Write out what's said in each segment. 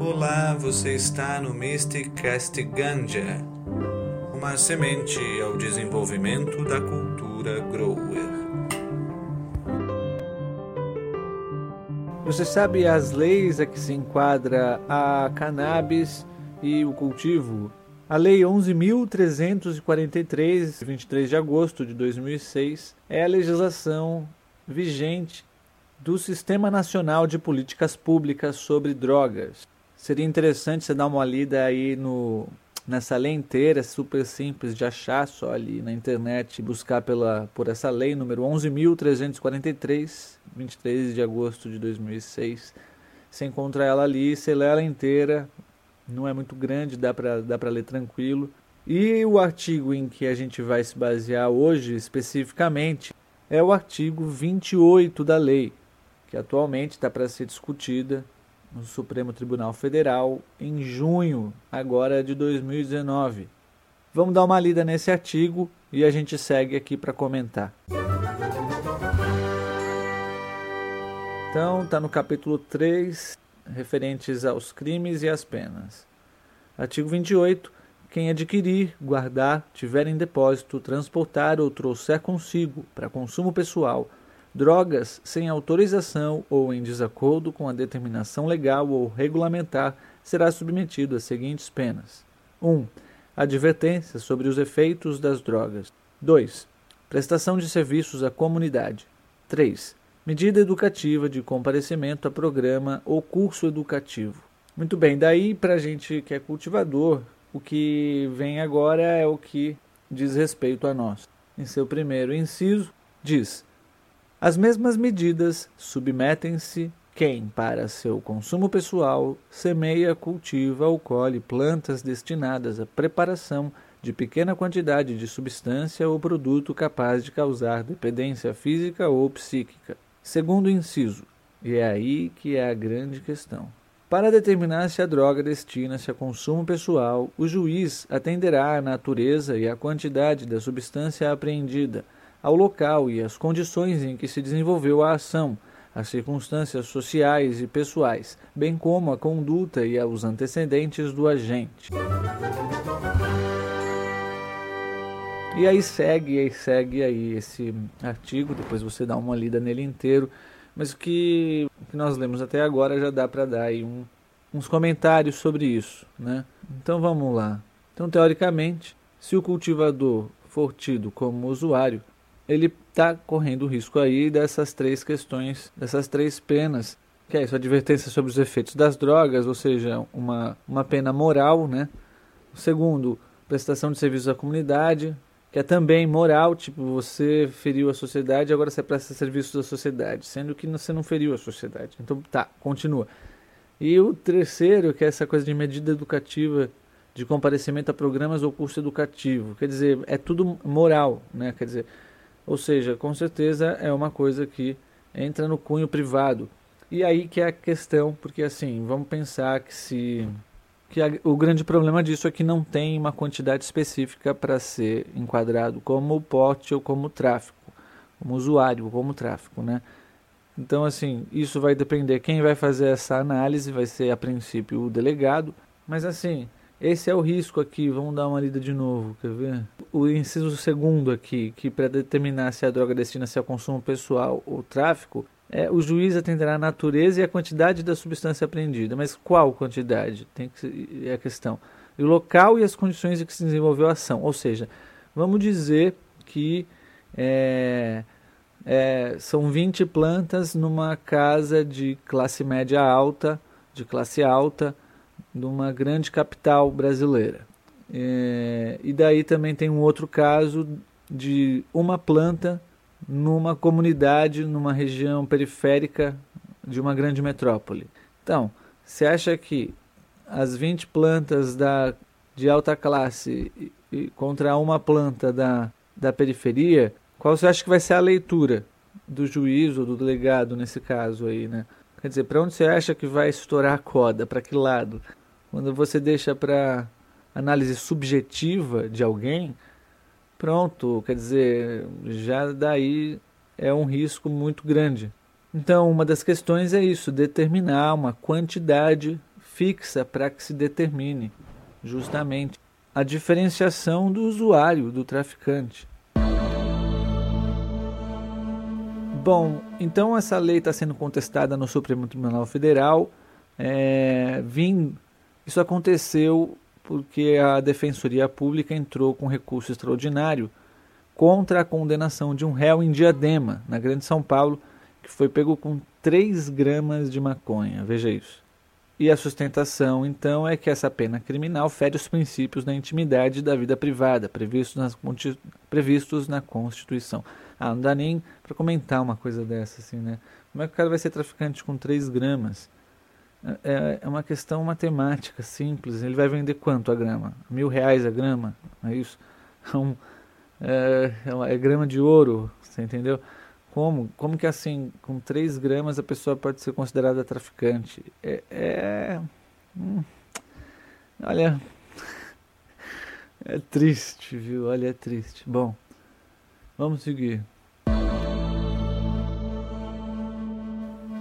Olá, você está no Mysticast Ganja, uma semente ao desenvolvimento da cultura grower. Você sabe as leis a que se enquadra a cannabis e o cultivo? A Lei 11.343, 23 de agosto de 2006, é a legislação vigente do Sistema Nacional de Políticas Públicas sobre Drogas. Seria interessante você dar uma lida aí no, nessa lei inteira, super simples de achar só ali na internet, buscar pela, por essa lei número 11.343, 23 de agosto de 2006. Você encontra ela ali, você lê ela inteira, não é muito grande, dá para dá ler tranquilo. E o artigo em que a gente vai se basear hoje especificamente é o artigo 28 da lei, que atualmente está para ser discutida no Supremo Tribunal Federal em junho agora de 2019. Vamos dar uma lida nesse artigo e a gente segue aqui para comentar. Então, está no capítulo 3, referentes aos crimes e às penas. Artigo 28. Quem adquirir, guardar, tiver em depósito, transportar ou trouxer consigo, para consumo pessoal, drogas sem autorização ou em desacordo com a determinação legal ou regulamentar, será submetido às seguintes penas: 1. Um, advertência sobre os efeitos das drogas. 2. Prestação de serviços à comunidade. 3. Medida educativa de comparecimento a programa ou curso educativo. Muito bem, daí para a gente que é cultivador, o que vem agora é o que diz respeito a nós. Em seu primeiro inciso, diz: As mesmas medidas submetem-se quem, para seu consumo pessoal, semeia, cultiva ou colhe plantas destinadas à preparação de pequena quantidade de substância ou produto capaz de causar dependência física ou psíquica Segundo inciso, e é aí que é a grande questão. Para determinar se a droga destina-se a consumo pessoal, o juiz atenderá à natureza e à quantidade da substância apreendida, ao local e às condições em que se desenvolveu a ação, às circunstâncias sociais e pessoais, bem como à conduta e aos antecedentes do agente. E aí segue, aí segue aí esse artigo, depois você dá uma lida nele inteiro, mas o que, que nós lemos até agora já dá para dar aí um, uns comentários sobre isso, né? Então vamos lá. Então teoricamente, se o cultivador for tido como usuário, ele está correndo o risco aí dessas três questões, dessas três penas, que é isso, advertência sobre os efeitos das drogas, ou seja, uma, uma pena moral, né? Segundo, prestação de serviços à comunidade, que é também moral, tipo, você feriu a sociedade, agora você presta serviço à sociedade, sendo que você não feriu a sociedade. Então, tá, continua. E o terceiro, que é essa coisa de medida educativa, de comparecimento a programas ou curso educativo. Quer dizer, é tudo moral, né? Quer dizer, ou seja, com certeza é uma coisa que entra no cunho privado. E aí que é a questão, porque assim, vamos pensar que se que a, o grande problema disso é que não tem uma quantidade específica para ser enquadrado como porte ou como tráfico, como usuário, como tráfico, né? Então, assim, isso vai depender. Quem vai fazer essa análise vai ser, a princípio, o delegado. Mas, assim, esse é o risco aqui. Vamos dar uma lida de novo, quer ver? O inciso segundo aqui, que para determinar se a droga destina-se ao consumo pessoal ou tráfico, é, o juiz atenderá a natureza e a quantidade da substância apreendida. Mas qual quantidade? Tem que é a questão. o local e as condições em que se desenvolveu a ação. Ou seja, vamos dizer que é, é, são 20 plantas numa casa de classe média alta, de classe alta, numa grande capital brasileira. É, e daí também tem um outro caso de uma planta numa comunidade, numa região periférica de uma grande metrópole. Então, você acha que as 20 plantas da, de alta classe e, e contra uma planta da, da periferia, qual você acha que vai ser a leitura do juiz ou do delegado nesse caso aí, né? Quer dizer, para onde você acha que vai estourar a corda? Para que lado? Quando você deixa para análise subjetiva de alguém, pronto, quer dizer, já daí é um risco muito grande. Então, uma das questões é isso, determinar uma quantidade fixa para que se determine justamente a diferenciação do usuário, do traficante. Bom, então essa lei está sendo contestada no Supremo Tribunal Federal. É, vim, isso aconteceu porque a Defensoria Pública entrou com recurso extraordinário contra a condenação de um réu em Diadema, na Grande São Paulo, que foi pego com 3 gramas de maconha. Veja isso. E a sustentação, então, é que essa pena criminal fere os princípios da intimidade da vida privada, previstos, nas, previstos na Constituição. Ah, não dá nem para comentar uma coisa dessa, assim, né? Como é que o cara vai ser traficante com 3 gramas? É, é, é uma questão matemática simples. Ele vai vender quanto a grama? Mil reais a grama? É isso? Então, é, é, é grama de ouro, você entendeu? Como? Como que assim, com 3 gramas a pessoa pode ser considerada traficante? É. é hum, olha. É triste, viu? Olha, é triste. Bom, vamos seguir.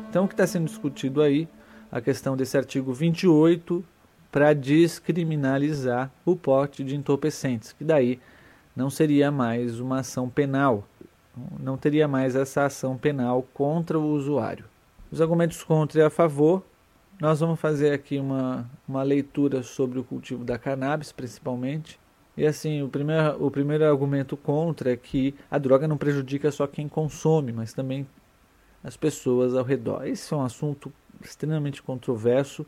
Então, o que está sendo discutido aí, a questão desse artigo 28 para descriminalizar o porte de entorpecentes, que daí não seria mais uma ação penal, não teria mais essa ação penal contra o usuário. Os argumentos contra e a favor, nós vamos fazer aqui uma, uma leitura sobre o cultivo da cannabis, principalmente. E assim, o primeiro, o primeiro argumento contra é que a droga não prejudica só quem consome, mas também as pessoas ao redor. Esse é um assunto extremamente controverso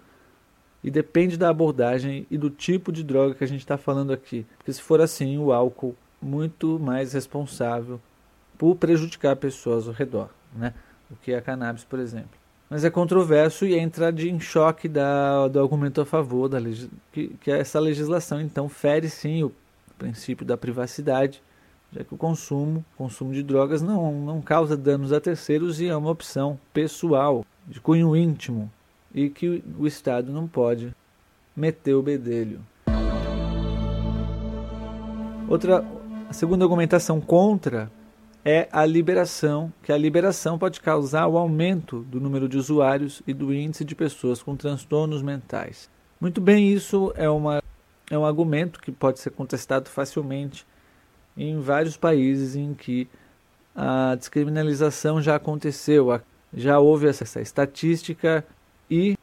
e depende da abordagem e do tipo de droga que a gente está falando aqui. Porque se for assim, o álcool muito mais responsável por prejudicar pessoas ao redor, né? do que a cannabis, por exemplo. Mas é controverso e entra de em choque da, do argumento a favor da que, que essa legislação então fere sim o princípio da privacidade, já que o consumo, consumo de drogas não, não causa danos a terceiros e é uma opção pessoal, de cunho íntimo, e que o Estado não pode meter o bedelho. Outra, a segunda argumentação contra é a liberação, que a liberação pode causar o aumento do número de usuários e do índice de pessoas com transtornos mentais. Muito bem, isso é, uma, é um argumento que pode ser contestado facilmente em vários países em que a descriminalização já aconteceu, já houve essa estatística e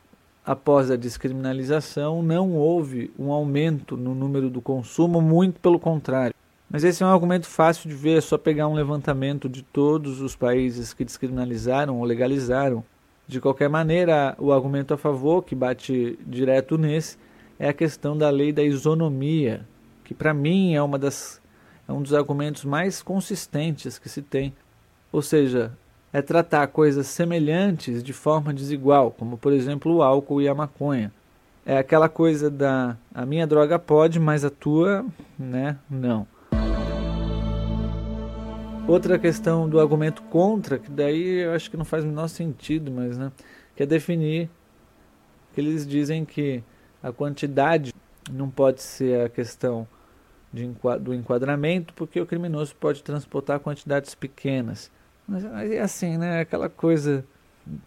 após a descriminalização não houve um aumento no número do consumo, muito pelo contrário. Mas esse é um argumento fácil de ver, é só pegar um levantamento de todos os países que descriminalizaram ou legalizaram. De qualquer maneira, o argumento a favor, que bate direto nesse, é a questão da lei da isonomia, que para mim é uma das é um dos argumentos mais consistentes que se tem. Ou seja, é tratar coisas semelhantes de forma desigual, como por exemplo o álcool e a maconha. É aquela coisa da a minha droga pode, mas a tua, né, não. Outra questão do argumento contra, que daí eu acho que não faz o menor sentido, mas né, que é definir que eles dizem que a quantidade não pode ser a questão de, do enquadramento, porque o criminoso pode transportar quantidades pequenas. Mas é assim, né? Aquela coisa.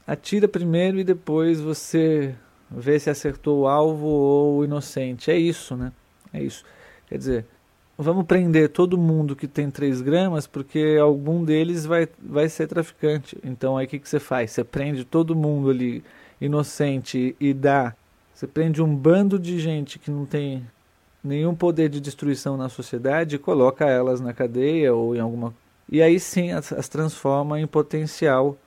Atira primeiro e depois você vê se acertou o alvo ou o inocente. É isso, né? É isso. Quer dizer, vamos prender todo mundo que tem 3 gramas porque algum deles vai, vai ser traficante. Então aí o que, que você faz? Você prende todo mundo ali inocente e dá. Você prende um bando de gente que não tem nenhum poder de destruição na sociedade e coloca elas na cadeia ou em alguma e aí sim as, as transforma em potencial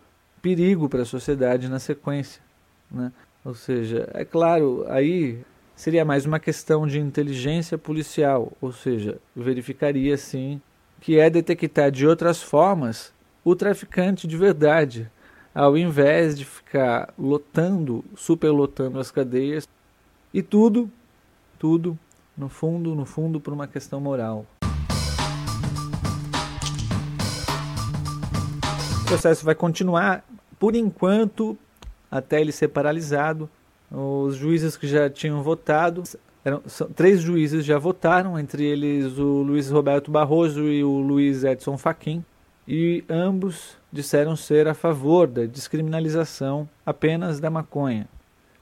perigo para a sociedade na sequência. Né? Ou seja, é claro, aí seria mais uma questão de inteligência policial, ou seja, verificaria sim que é detectar de outras formas o traficante de verdade, ao invés de ficar lotando, superlotando as cadeias e tudo, tudo, no fundo, no fundo, por uma questão moral. processo vai continuar por enquanto até ele ser paralisado. Os juízes que já tinham votado, eram, são, três juízes já votaram, entre eles o Luiz Roberto Barroso e o Luiz Edson Fachin, e ambos disseram ser a favor da descriminalização apenas da maconha.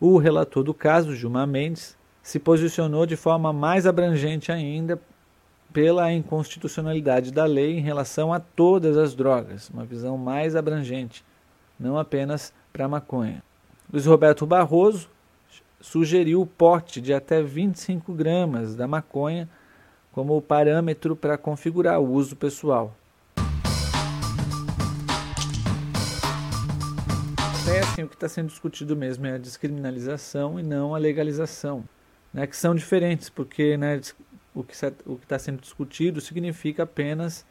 O relator do caso, Gilmar Mendes, se posicionou de forma mais abrangente ainda pela inconstitucionalidade da lei em relação a todas as drogas, uma visão mais abrangente, não apenas para a maconha. Luiz Roberto Barroso sugeriu o porte de até 25 gramas da maconha como parâmetro para configurar o uso pessoal. É assim, o que está sendo discutido mesmo é a descriminalização e não a legalização, né, que são diferentes, porque né, o que está sendo discutido significa apenas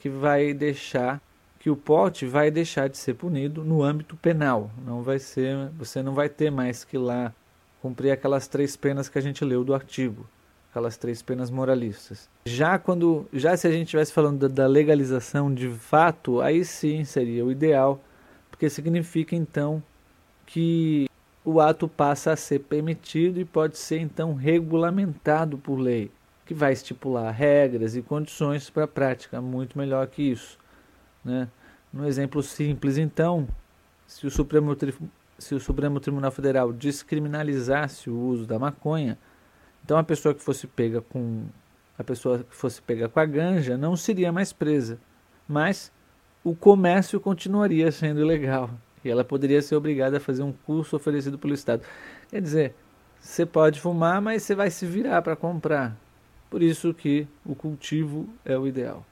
que vai deixar que o porte vai deixar de ser punido no âmbito penal. Não vai ser, você não vai ter mais que lá cumprir aquelas três penas que a gente leu do artigo, aquelas três penas moralistas. Já quando, já se a gente estivesse falando da, legalização de fato, aí sim seria o ideal, porque significa então que o ato passa a ser permitido e pode ser então regulamentado por lei que vai estipular regras e condições para a prática, muito melhor que isso. Né? No exemplo simples, então, se o, Supremo, se o Supremo Tribunal Federal descriminalizasse o uso da maconha, então a pessoa que fosse pega com a pessoa que fosse pega com a ganja não seria mais presa, mas o comércio continuaria sendo ilegal e ela poderia ser obrigada a fazer um curso oferecido pelo Estado. Quer dizer, você pode fumar, mas você vai se virar para comprar. Por isso que o cultivo é o ideal.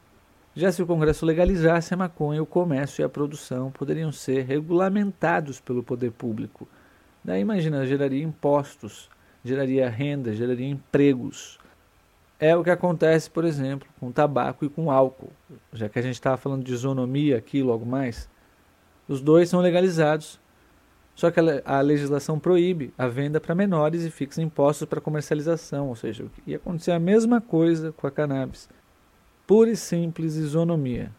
Já se o Congresso legalizasse a maconha, o comércio e a produção poderiam ser regulamentados pelo poder público. Daí imagina, geraria impostos, geraria renda, geraria empregos. É o que acontece, por exemplo, com tabaco e com álcool. Já que a gente estava falando de isonomia aqui logo mais, os dois são legalizados, só que a legislação proíbe a venda para menores e fixa impostos para comercialização, ou seja, ia acontecer a mesma coisa com a cannabis. Pura e simples isonomia.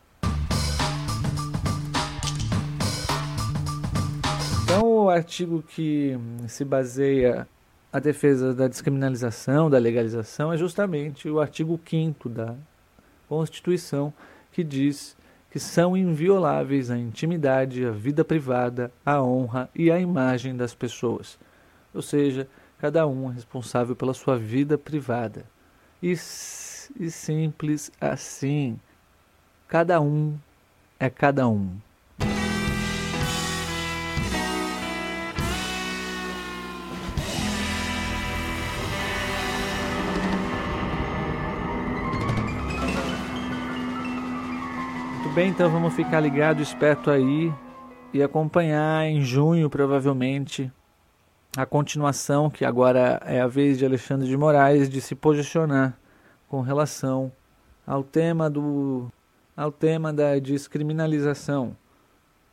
Então, o artigo que se baseia a defesa da descriminalização, da legalização, é justamente o artigo 5 da Constituição, que diz que são invioláveis a intimidade, a vida privada, a honra e a imagem das pessoas. Ou seja, cada um é responsável pela sua vida privada. E, e simples assim. Cada um é cada um. bem, então vamos ficar ligado, esperto aí e acompanhar em junho, provavelmente, a continuação, que agora é a vez de Alexandre de Moraes de se posicionar com relação ao tema do ao tema da descriminalização